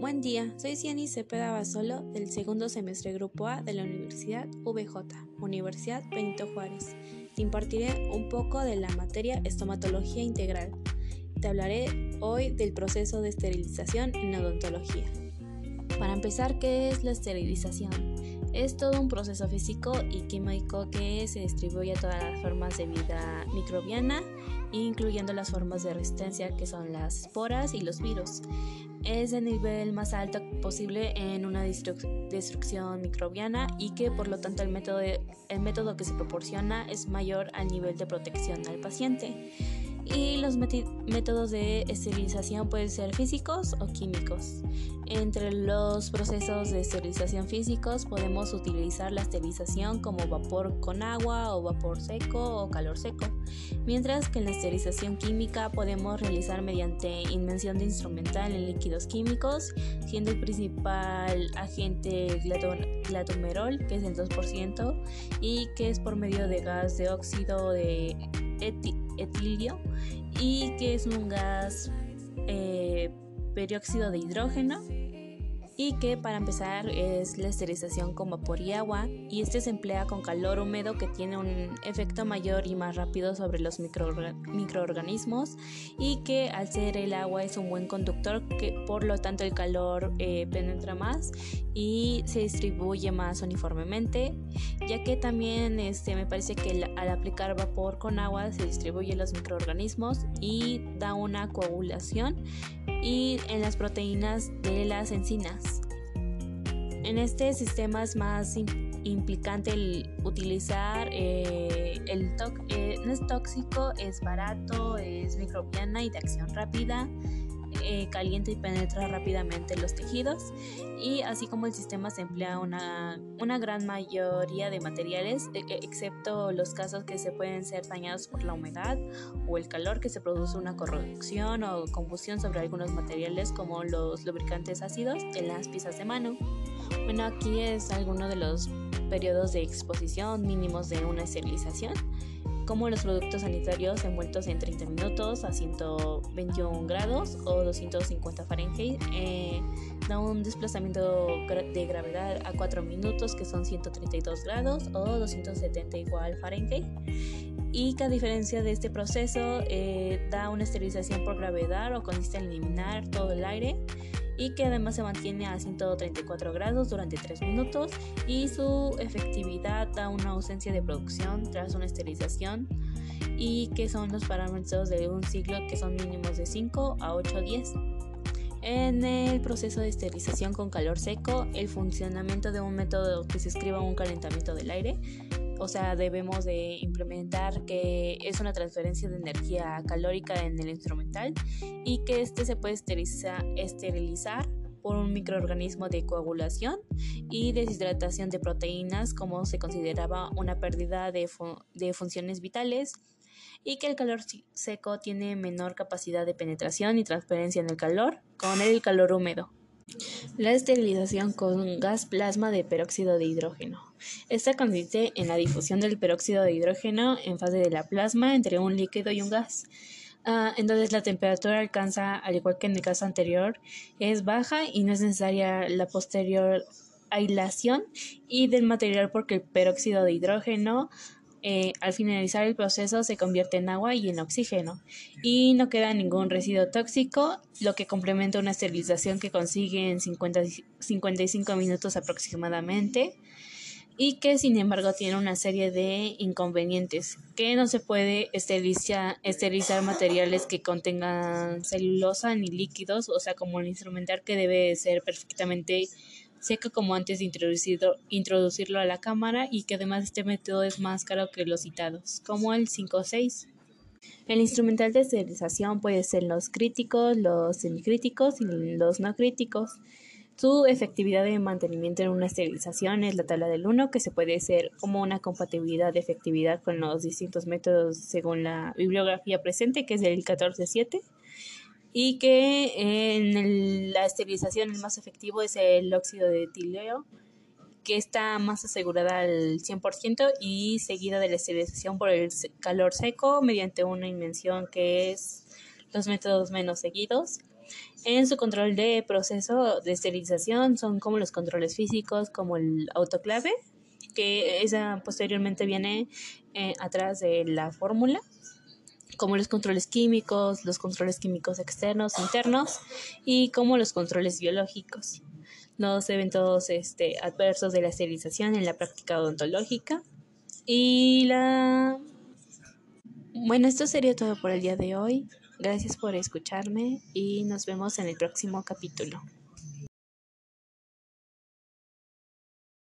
Buen día, soy Ciani Cepeda Basolo del segundo semestre Grupo A de la Universidad VJ, Universidad Benito Juárez. Te impartiré un poco de la materia estomatología integral. Te hablaré hoy del proceso de esterilización en odontología. Para empezar, ¿qué es la esterilización? Es todo un proceso físico y químico que se distribuye a todas las formas de vida microbiana, incluyendo las formas de resistencia que son las esporas y los virus. Es el nivel más alto posible en una destrucción microbiana y que por lo tanto el método, el método que se proporciona es mayor al nivel de protección al paciente y los métodos de esterilización pueden ser físicos o químicos. Entre los procesos de esterilización físicos podemos utilizar la esterilización como vapor con agua o vapor seco o calor seco, mientras que en la esterilización química podemos realizar mediante invención de instrumental en líquidos químicos, siendo el principal agente glatomerol, que es el 2%, y que es por medio de gas de óxido de etilio y que es un gas eh, perióxido de hidrógeno y que para empezar es la esterilización con vapor y agua y este se emplea con calor húmedo que tiene un efecto mayor y más rápido sobre los microorganismos y que al ser el agua es un buen conductor que por lo tanto el calor eh, penetra más y se distribuye más uniformemente ya que también este, me parece que al aplicar vapor con agua se distribuye los microorganismos y da una coagulación y en las proteínas de las encinas. En este sistema es más implicante el utilizar eh, el eh, no es tóxico, es barato, es microbiana y de acción rápida eh, calienta y penetra rápidamente los tejidos y así como el sistema se emplea una, una gran mayoría de materiales e, e, excepto los casos que se pueden ser dañados por la humedad o el calor que se produce una corrupción o combustión sobre algunos materiales como los lubricantes ácidos en las piezas de mano. Bueno, aquí es alguno de los periodos de exposición mínimos de una esterilización como los productos sanitarios envueltos en 30 minutos a 121 grados o 250 Fahrenheit eh, da un desplazamiento de gravedad a 4 minutos que son 132 grados o 270 igual Fahrenheit y que a diferencia de este proceso eh, da una esterilización por gravedad o consiste en eliminar todo el aire y que además se mantiene a 134 grados durante 3 minutos y su efectividad da una ausencia de producción tras una esterilización y que son los parámetros de un ciclo que son mínimos de 5 a 8 días. En el proceso de esterilización con calor seco, el funcionamiento de un método que se escriba un calentamiento del aire o sea, debemos de implementar que es una transferencia de energía calórica en el instrumental y que este se puede esterilizar por un microorganismo de coagulación y deshidratación de proteínas como se consideraba una pérdida de, de funciones vitales y que el calor seco tiene menor capacidad de penetración y transferencia en el calor con el calor húmedo. La esterilización con gas plasma de peróxido de hidrógeno. Esta consiste en la difusión del peróxido de hidrógeno en fase de la plasma entre un líquido y un gas. Ah, entonces la temperatura alcanza, al igual que en el caso anterior, es baja y no es necesaria la posterior aislación y del material porque el peróxido de hidrógeno eh, al finalizar el proceso se convierte en agua y en oxígeno. Y no queda ningún residuo tóxico, lo que complementa una esterilización que consigue en 50, 55 minutos aproximadamente y que sin embargo tiene una serie de inconvenientes, que no se puede esterilizar, esterilizar materiales que contengan celulosa ni líquidos, o sea, como el instrumental que debe ser perfectamente seco como antes de introducirlo, a la cámara y que además este método es más caro que los citados, como el 5 o 6. El instrumental de esterilización puede ser los críticos, los semicríticos y los no críticos. Su efectividad de mantenimiento en una esterilización es la tabla del 1, que se puede hacer como una compatibilidad de efectividad con los distintos métodos según la bibliografía presente, que es el 14.7 y que en la esterilización el más efectivo es el óxido de etileo, que está más asegurada al 100% y seguida de la esterilización por el calor seco mediante una invención que es los métodos menos seguidos. En su control de proceso de esterilización son como los controles físicos, como el autoclave, que esa posteriormente viene eh, atrás de la fórmula como los controles químicos, los controles químicos externos, internos y como los controles biológicos. Los eventos este, adversos de la esterilización en la práctica odontológica y la... Bueno, esto sería todo por el día de hoy. Gracias por escucharme y nos vemos en el próximo capítulo.